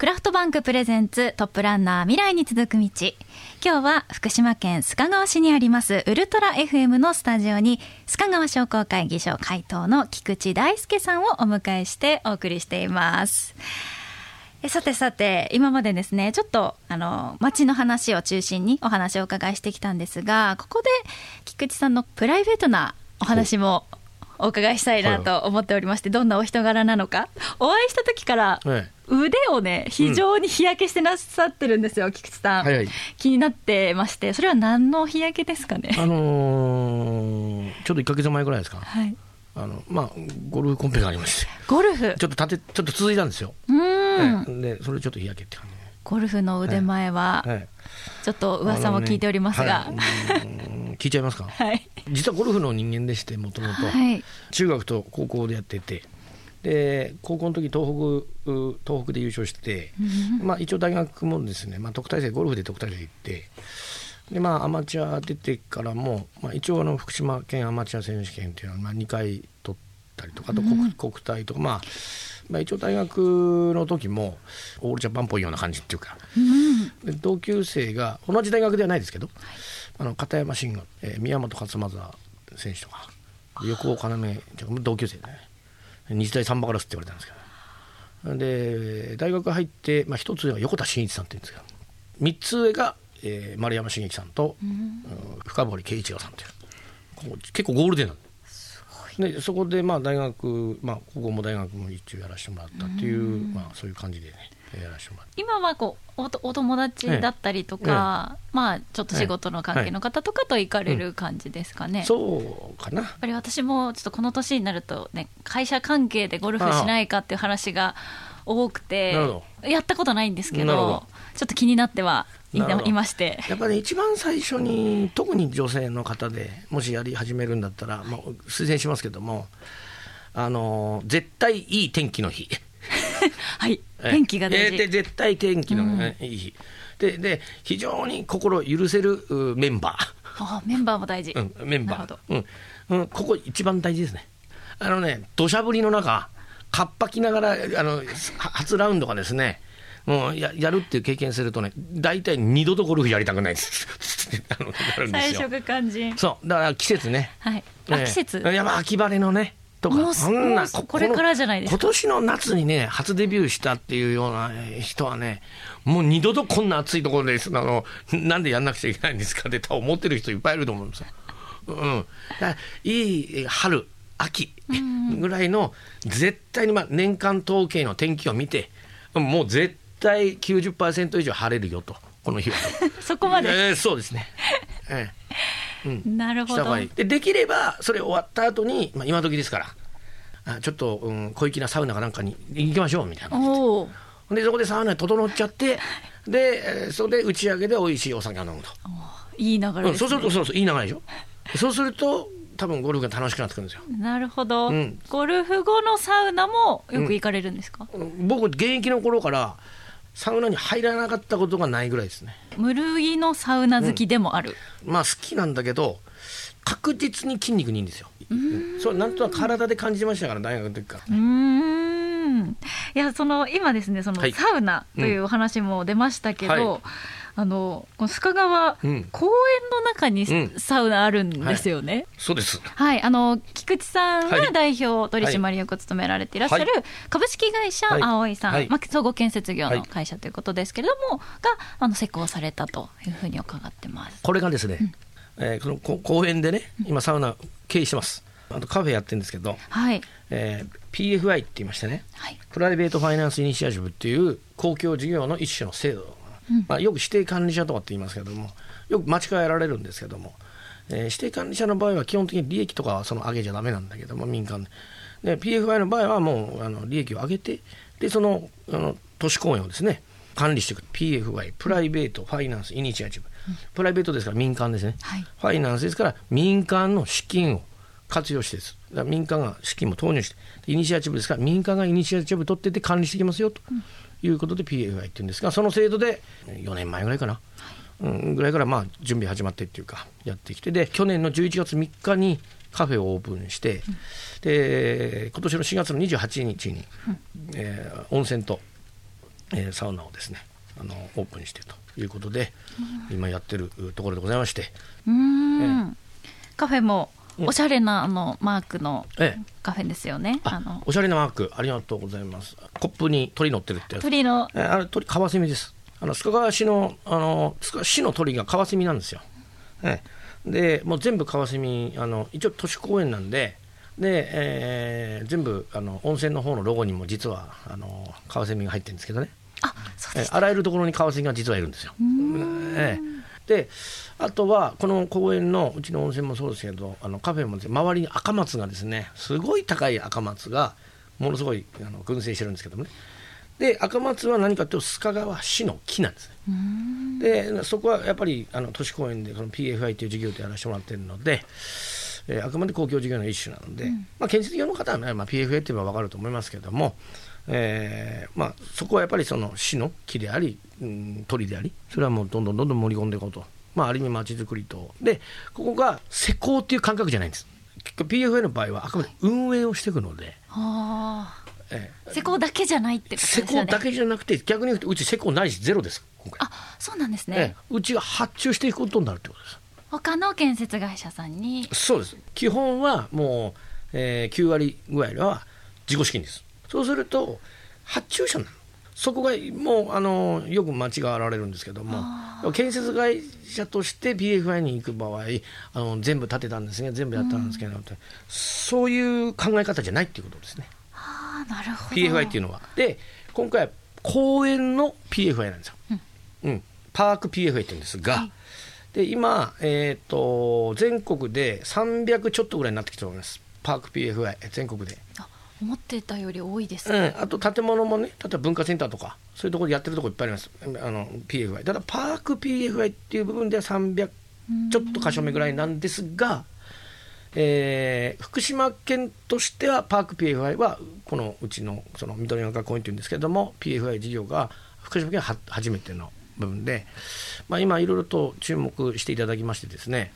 クラフトバンクプレゼンツトップランナー未来に続く道。今日は福島県須賀川市にありますウルトラ FM のスタジオに須賀川商工会議所会頭の菊池大輔さんをお迎えしてお送りしています。さてさて今までですねちょっとあの街の話を中心にお話をお伺いしてきたんですがここで菊池さんのプライベートなお話もお伺いしたいなと思っておりまして、どんなお人柄なのか。お会いした時から腕をね非常に日焼けしてなさってるんですよ、うん、菊池さん、はいはい、気になってまして。それは何の日焼けですかね？あのー、ちょっと1か月前ぐらいですか。はい。あのまあゴルフコンペがありまして。ゴルフ？ちょっと立てちょっと続いたんですよ。うん。でそれちょっと日焼けって感じ。ゴルフの腕前は、ちょっと噂も聞いておりますが、ねはい、聞いちゃいますか、はい、実はゴルフの人間でしてもともと。中学と高校でやっててで高校の時東北東北で優勝して、まあ、一応大学もですね、まあ、特待生ゴルフで特待生行ってで、まあ、アマチュア出てからも、まあ、一応あの福島県アマチュア選手権っていうのは、まあ、2回取ったりとかあと国,、国体とか、まあ、まあ一応大学の時もオールジャパンっぽいような感じっていうか、で同級生が同じ大学ではないですけど、あの片山慎吾、えー、宮本勝正選手とか横尾要同級生でね日大サンバカラスって言われたんですけど。で大学入って、まあ、一つは横田真一さんって言うんですけど。三つ上が、えー、丸山茂樹さんと、うん、深堀圭一郎さんという。結構ゴールデンなんで。そこでまあ大学、まあ、ここも大学も一応やらせてもらったっていう、まあ、そういう感じでねやらせてもらって。今はこうおお友達だったりとか、ええ、まあちょっと仕事の関係の方とかと行かれる感じですかね、うん、そうかなやっぱり私もちょっとこの年になるとね会社関係でゴルフしないかっていう話が多くてやったことないんですけどちょっと気になってはいましてやっぱり、ね、一番最初に特に女性の方でもしやり始めるんだったら、まあ、推薦しますけどもあの絶対いい天気の日 はい。天気が大事。で絶対天気の、ねいい日。でで非常に心許せるメンバー。あメンバーも大事、うん、メンバー、うん。うん、ここ一番大事ですね。あのね土砂降りの中かっぱきながらあの初ラウンドがですねもうややるっていう経験するとね大体二度とゴルフやりたくないです。最初が肝心。そう。だから季節ね。はい、あ季節。いやまあ秋晴れのねとかそんなこれからじゃないですか。今年の夏にね初デビューしたっていうような人はねもう二度とこんな暑いところであのなんでやんなくちゃいけないんですかって多分思ってる人いっぱいいると思うんですよ。うん、いい春秋ぐらいの絶対にまあ年間統計の天気を見てもう絶対90%以上晴れるよとこの日は。そこまで、えー、そうですね、えー。うん、なるほど。でできればそれ終わった後に、まあ、今時ですからあちょっと、うん、小粋なサウナかなんかに行きましょうみたいな。でそこでサウナに整っちゃってでそれで打ち上げで美味しいお酒を飲むと。いい流れ、ね。うん、そうするとそうそういい流れでしょ。そうすると多分ゴルフが楽しくなってくるんですよ。なるほど、うん、ゴルフ後のサウナもよく行かれるんですか、うん、僕現役の頃からサウナに入らなかったことがないぐらいですね。無類のサウナ好きでもある、うん、まあ好きなんだけど確実に筋肉にいいんですよ。そうなんとなく体で感じましたから大学の時から、ね、うん。いやその今ですねそのサウナというお話も出ましたけど、はいはいあのこの須賀川、うん、公園の中にサウナあるんですよね。うんはい、そうです。はい、あの菊池さんが代表取締役を務められていらっしゃる株式会社葵さん、はい、まあ総合建設業の会社ということですけれども、があの施工されたというふうに伺ってます。これがですね、うん、えー、この公園でね、今サウナ経営してます。あとカフェやってるんですけど、はい。えー、PFI って言いましてね、はい、プライベートファイナンスイニシアチブっていう公共事業の一種の制度まあ、よく指定管理者とかって言いますけどもよく間違えられるんですけども、えー、指定管理者の場合は基本的に利益とかはその上げちゃだめなんだけども民間で。で PFI の場合はもうあの利益を上げてでそのあの都市公園をですね管理していく。PFI プライベートファイナンスイニシアチブ、うん、プライベートですから民間ですね、はい、ファイナンスですから民間の資金を活用してです。民間が資金も投入してイニシアチブですから民間がイニシアチブ取ってて管理していきますよと、うんいうことで PFI って言うんですがその制度で4年前ぐらいかな、うん、ぐらいからまあ準備始まってっていうかやってきてで去年の11月3日にカフェをオープンして、うん、で今年の4月の28日に、うん、えー、温泉とえー、サウナをですねあのオープンしてということで、うん、今やってるところでございまして。うん、えー、カフェもおしゃれなあのマークのカフェですよね。あのおしゃれなマークありがとうございます。コップに鳥乗ってるって。鳥の。えあれ鳥カワセミです。あの須賀川市のあの須賀市の鳥がカワセミなんですよ。えでもう全部カワセミあの一応都市公園なんで。で、えー、全部あの温泉の方のロゴにも実はあのカワセミが入ってるんですけどねあそうです、えあらゆるところにカワセミが実はいるんですよ。えーであとはこの公園のうちの温泉もそうですけどあのカフェも、ね、周りに赤松がですねすごい高い赤松がものすごいあの群生してるんですけどもね。で赤松は何かというと須賀川市の木なんですね。でそこはやっぱりあの都市公園でこの PFI という事業でやらせてもらってるので、えー、あくまで公共事業の一種なので、うん、まあ、建設業の方は、ねまあ、PFA って言えば分かると思いますけども、えーまあ、そこはやっぱりその市の木であり、うん、鳥でありそれはもうどんどんどんどん盛り込んでいこうと、まあ、ある意味まちづくりとでここが施工っていう感覚じゃないんです PFA の場合はあくまで運営をしていくので。はあええ、施工だけじゃないってことですね。施工だけじゃなくて逆に言うとうち施工ないしゼロです今回。あそうなんですね、ええ、うちが発注していくことになるってことです。他の建設会社さんにそうです基本はもう、えー、9割ぐらいは自己資金ですそうすると発注者なの。そこがもうあのよく間違われるんですけども。建設会社として PFI に行く場合あの全部建てたんですね全部やったんですけど、うん、そういう考え方じゃないっていうことですね。あなるほど。PFI っていうのは。で今回公園の PFI なんですよ。うん、うん、パーク PFI って言うんですが、はい、で今、えーと、全国で300ちょっとぐらいになってきております。パーク PFI 全国で。思ってたより多いです、ね、うん、あと建物もね例えば文化センターとかそういうところでやってるところいっぱいあります。あの PFI ただパーク PFI っていう部分では300ちょっと箇所目ぐらいなんですが、えー、福島県としてはパーク PFI はこのうちのその緑の学公園というんですけれども PFI 事業が福島県は初めての部分で、まあ、今いろいろと注目していただきましてですね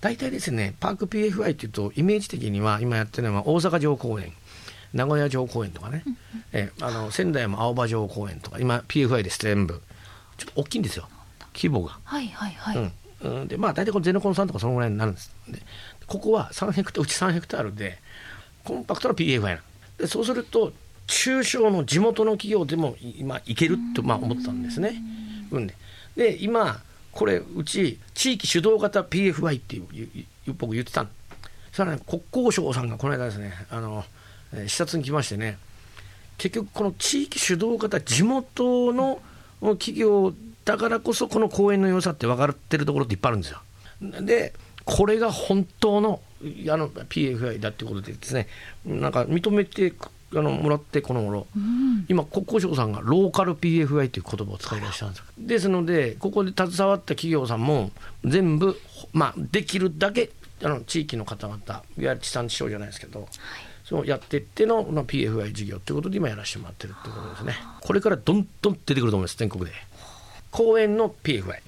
大体ですねパーク PFI っていうとイメージ的には今やってるのは大阪城公園。名古屋城公園とかね、えあの仙台も青葉城公園とか今 PFI です全部。ちょっと大きいんですよ。規模が。はいはいはい。うん、でまあ大体このゼノコンさんとかそのぐらいになるんですでここは3ヘクタールうち3ヘクタールでコンパクトな PFI なでそうすると中小の地元の企業でも今いけるとまあ思ったんですね。うん。でで今これうち地域主導型 PFI っていう僕言ってたんさらに国交省さんがこの間ですねあの視察に来ましてね結局この地域主導型地元の企業だからこそこの公園の良さって分かってるところっていっぱいあるんですよ。でこれが本当のあの PFI だってことでですねなんか認めてあのもらってこの頃、うん、今国交省さんがローカル PFI という言葉を使い出したんですですのでここで携わった企業さんも全部、まあ、できるだけあの地域の方々いわゆる地産地消じゃないですけど、はいそうやっていっての、まあ、PFI 事業ということで今やらせてもらってるってことですね。これからどんどん出てくると思います全国で。公園の PFI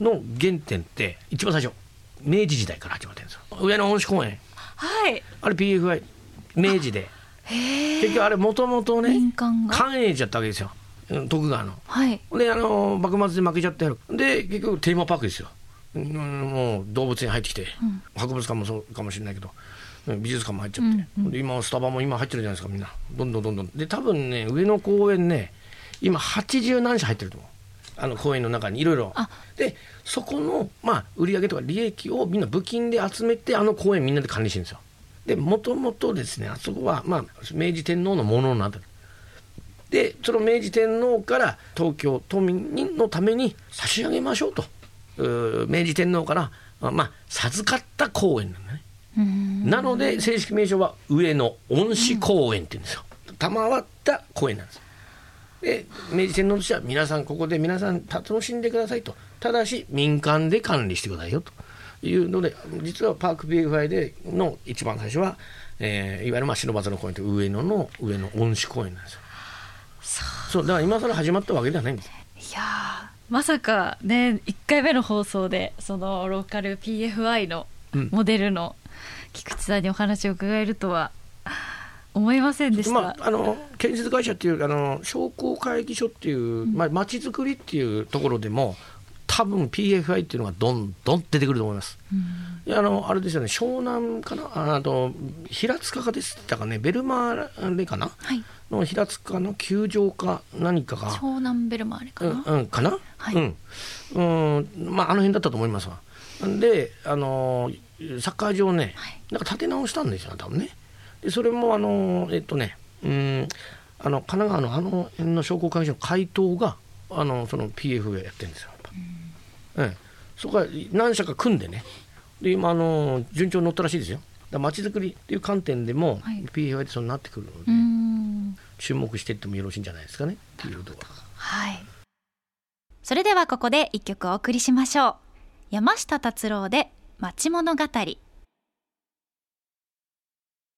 の原点って一番最初明治時代から始まってるんですよ。上野恩賜公園。はい。あれ PFI 明治で。結局あれもともとね関営地だったわけですよ。徳川の、はい、であの幕末で負けちゃってる。で結局テーマパークですよ、うん、もう動物園入ってきて、うん、博物館もそうかもしれないけど美術館も入っちゃって、うんうん、で今スタバも今入ってるじゃないですかみんな。どんどんどんどん。で多分ね上野公園ね今80何社入ってると思う。あの公園の中にいろいろ。でそこの、まあ、売上とか利益をみんな募金で集めてあの公園みんなで管理してるんですよ。でもともとですねあそこは、まあ、明治天皇のものなってるでその明治天皇から東京都民のために差し上げましょうと。明治天皇から、まあ、授かった公園なんなので正式名称は上野恩賜公園って言うんですよ。賜った公園なんです。で明治天皇としては皆さんここで皆さん楽しんでくださいと。ただし民間で管理してくださいよと。いうので実はパーク PFI での一番最初は、えー、いわゆるまあ忍ばずの公園という上野の上野恩賜公園なんですよ。そう。だから今更始まったわけではないんです。いやまさかね1回目の放送でそのローカル PFI のモデルの菊池さんにお話を伺えるとは思いませんでした、まあ、あの建設会社っていうあの商工会議所っていう、まあ、町づくりっていうところでも多分 PFI っていうのがどんどん出てくると思います。うん、あのあれですよね湘南かな？あと平塚かでしたかね？ベルマーレかな、はい、の平塚の球場か何かが。湘南ベルマーレかな、うん、うん、かな、はい、うん、うんまああの辺だったと思いますわ。であのサッカー場ね、はい、なんか建て直したんですよ多分ね。でそれもあのえっとねうんあの神奈川のあの辺の商工会議所の回答があのその PF やってるんですよ。ええ、そこは何社か組んでね。で今あの順調に乗ったらしいですよ。まちづくりっていう観点でも、はい、PFI ってそうなってくるので注目していってもよろしいんじゃないですかね。っていうところはい。それではここで一曲お送りしましょう。山下達郎で町物語。